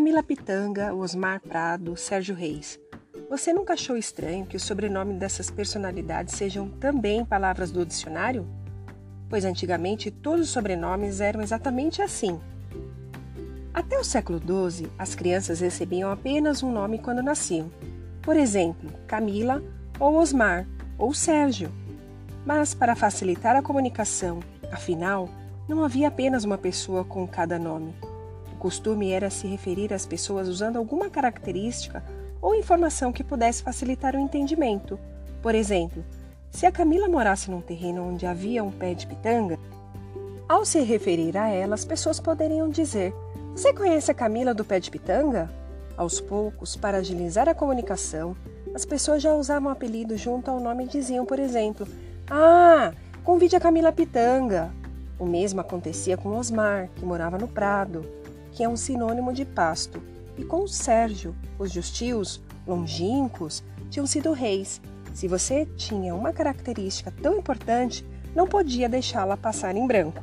Camila Pitanga, Osmar Prado, Sérgio Reis. Você nunca achou estranho que o sobrenome dessas personalidades sejam também palavras do dicionário? Pois antigamente todos os sobrenomes eram exatamente assim. Até o século XII, as crianças recebiam apenas um nome quando nasciam. Por exemplo, Camila ou Osmar ou Sérgio. Mas para facilitar a comunicação, afinal, não havia apenas uma pessoa com cada nome. O costume era se referir às pessoas usando alguma característica ou informação que pudesse facilitar o entendimento. Por exemplo, se a Camila morasse num terreno onde havia um pé de pitanga, ao se referir a ela, as pessoas poderiam dizer: Você conhece a Camila do pé de pitanga? Aos poucos, para agilizar a comunicação, as pessoas já usavam apelido junto ao nome e diziam, por exemplo: Ah, convide a Camila Pitanga. O mesmo acontecia com Osmar, que morava no Prado, que é um sinônimo de pasto, e com Sérgio, cujos tios, longínquos, tinham sido reis. Se você tinha uma característica tão importante, não podia deixá-la passar em branco.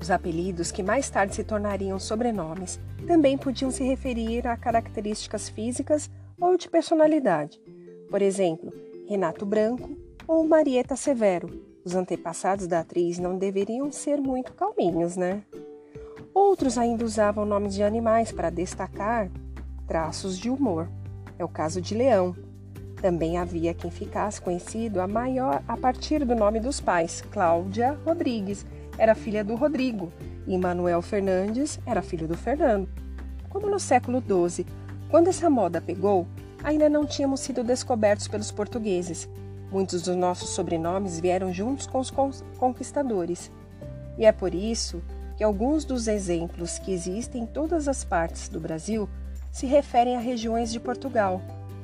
Os apelidos, que mais tarde se tornariam sobrenomes, também podiam se referir a características físicas ou de personalidade. Por exemplo, Renato Branco ou Marieta Severo, os antepassados da atriz não deveriam ser muito calminhos, né? Outros ainda usavam nomes de animais para destacar traços de humor. É o caso de Leão. Também havia quem ficasse conhecido a maior a partir do nome dos pais. Cláudia Rodrigues era filha do Rodrigo e Manuel Fernandes era filho do Fernando. Como no século XII, quando essa moda pegou, ainda não tínhamos sido descobertos pelos portugueses, Muitos dos nossos sobrenomes vieram juntos com os conquistadores. E é por isso que alguns dos exemplos que existem em todas as partes do Brasil se referem a regiões de Portugal.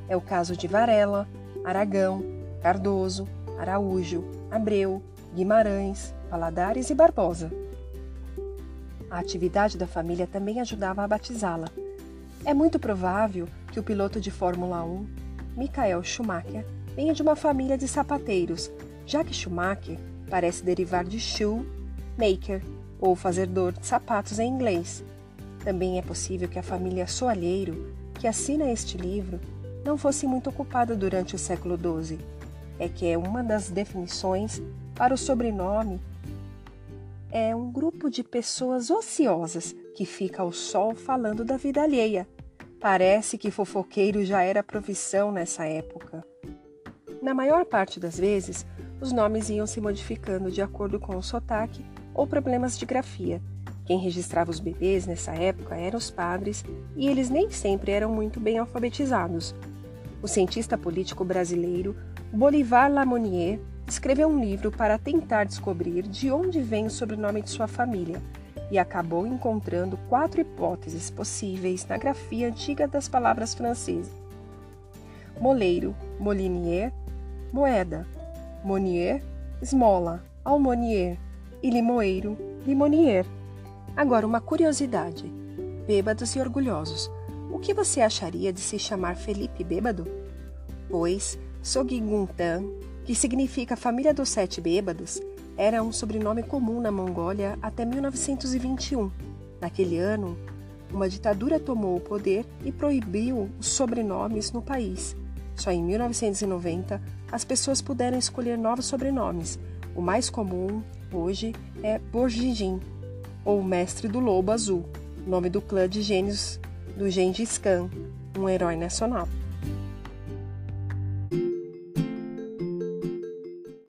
É o caso de Varela, Aragão, Cardoso, Araújo, Abreu, Guimarães, Valadares e Barbosa. A atividade da família também ajudava a batizá-la. É muito provável que o piloto de Fórmula 1, Michael Schumacher, venha de uma família de sapateiros, já que Schumacher parece derivar de shoe maker, ou fazedor de sapatos em inglês. Também é possível que a família Soalheiro, que assina este livro, não fosse muito ocupada durante o século XII. É que é uma das definições para o sobrenome é um grupo de pessoas ociosas que fica ao sol falando da vida alheia. Parece que fofoqueiro já era profissão nessa época. Na maior parte das vezes, os nomes iam se modificando de acordo com o sotaque ou problemas de grafia. Quem registrava os bebês nessa época eram os padres e eles nem sempre eram muito bem alfabetizados. O cientista político brasileiro Bolivar Lamonier escreveu um livro para tentar descobrir de onde vem o sobrenome de sua família e acabou encontrando quatro hipóteses possíveis na grafia antiga das palavras francesas: moleiro, molinier, moeda, monier, esmola, almonier e limoeiro, limonier. Agora uma curiosidade. Bêbados e orgulhosos. O que você acharia de se chamar Felipe Bêbado? Pois Sogiguntan, que significa família dos sete bêbados, era um sobrenome comum na Mongólia até 1921. Naquele ano, uma ditadura tomou o poder e proibiu os sobrenomes no país. Só em 1990 as pessoas puderam escolher novos sobrenomes. O mais comum hoje é Borjigin, ou Mestre do Lobo Azul, nome do clã de gênios do Gengis Khan, um herói nacional.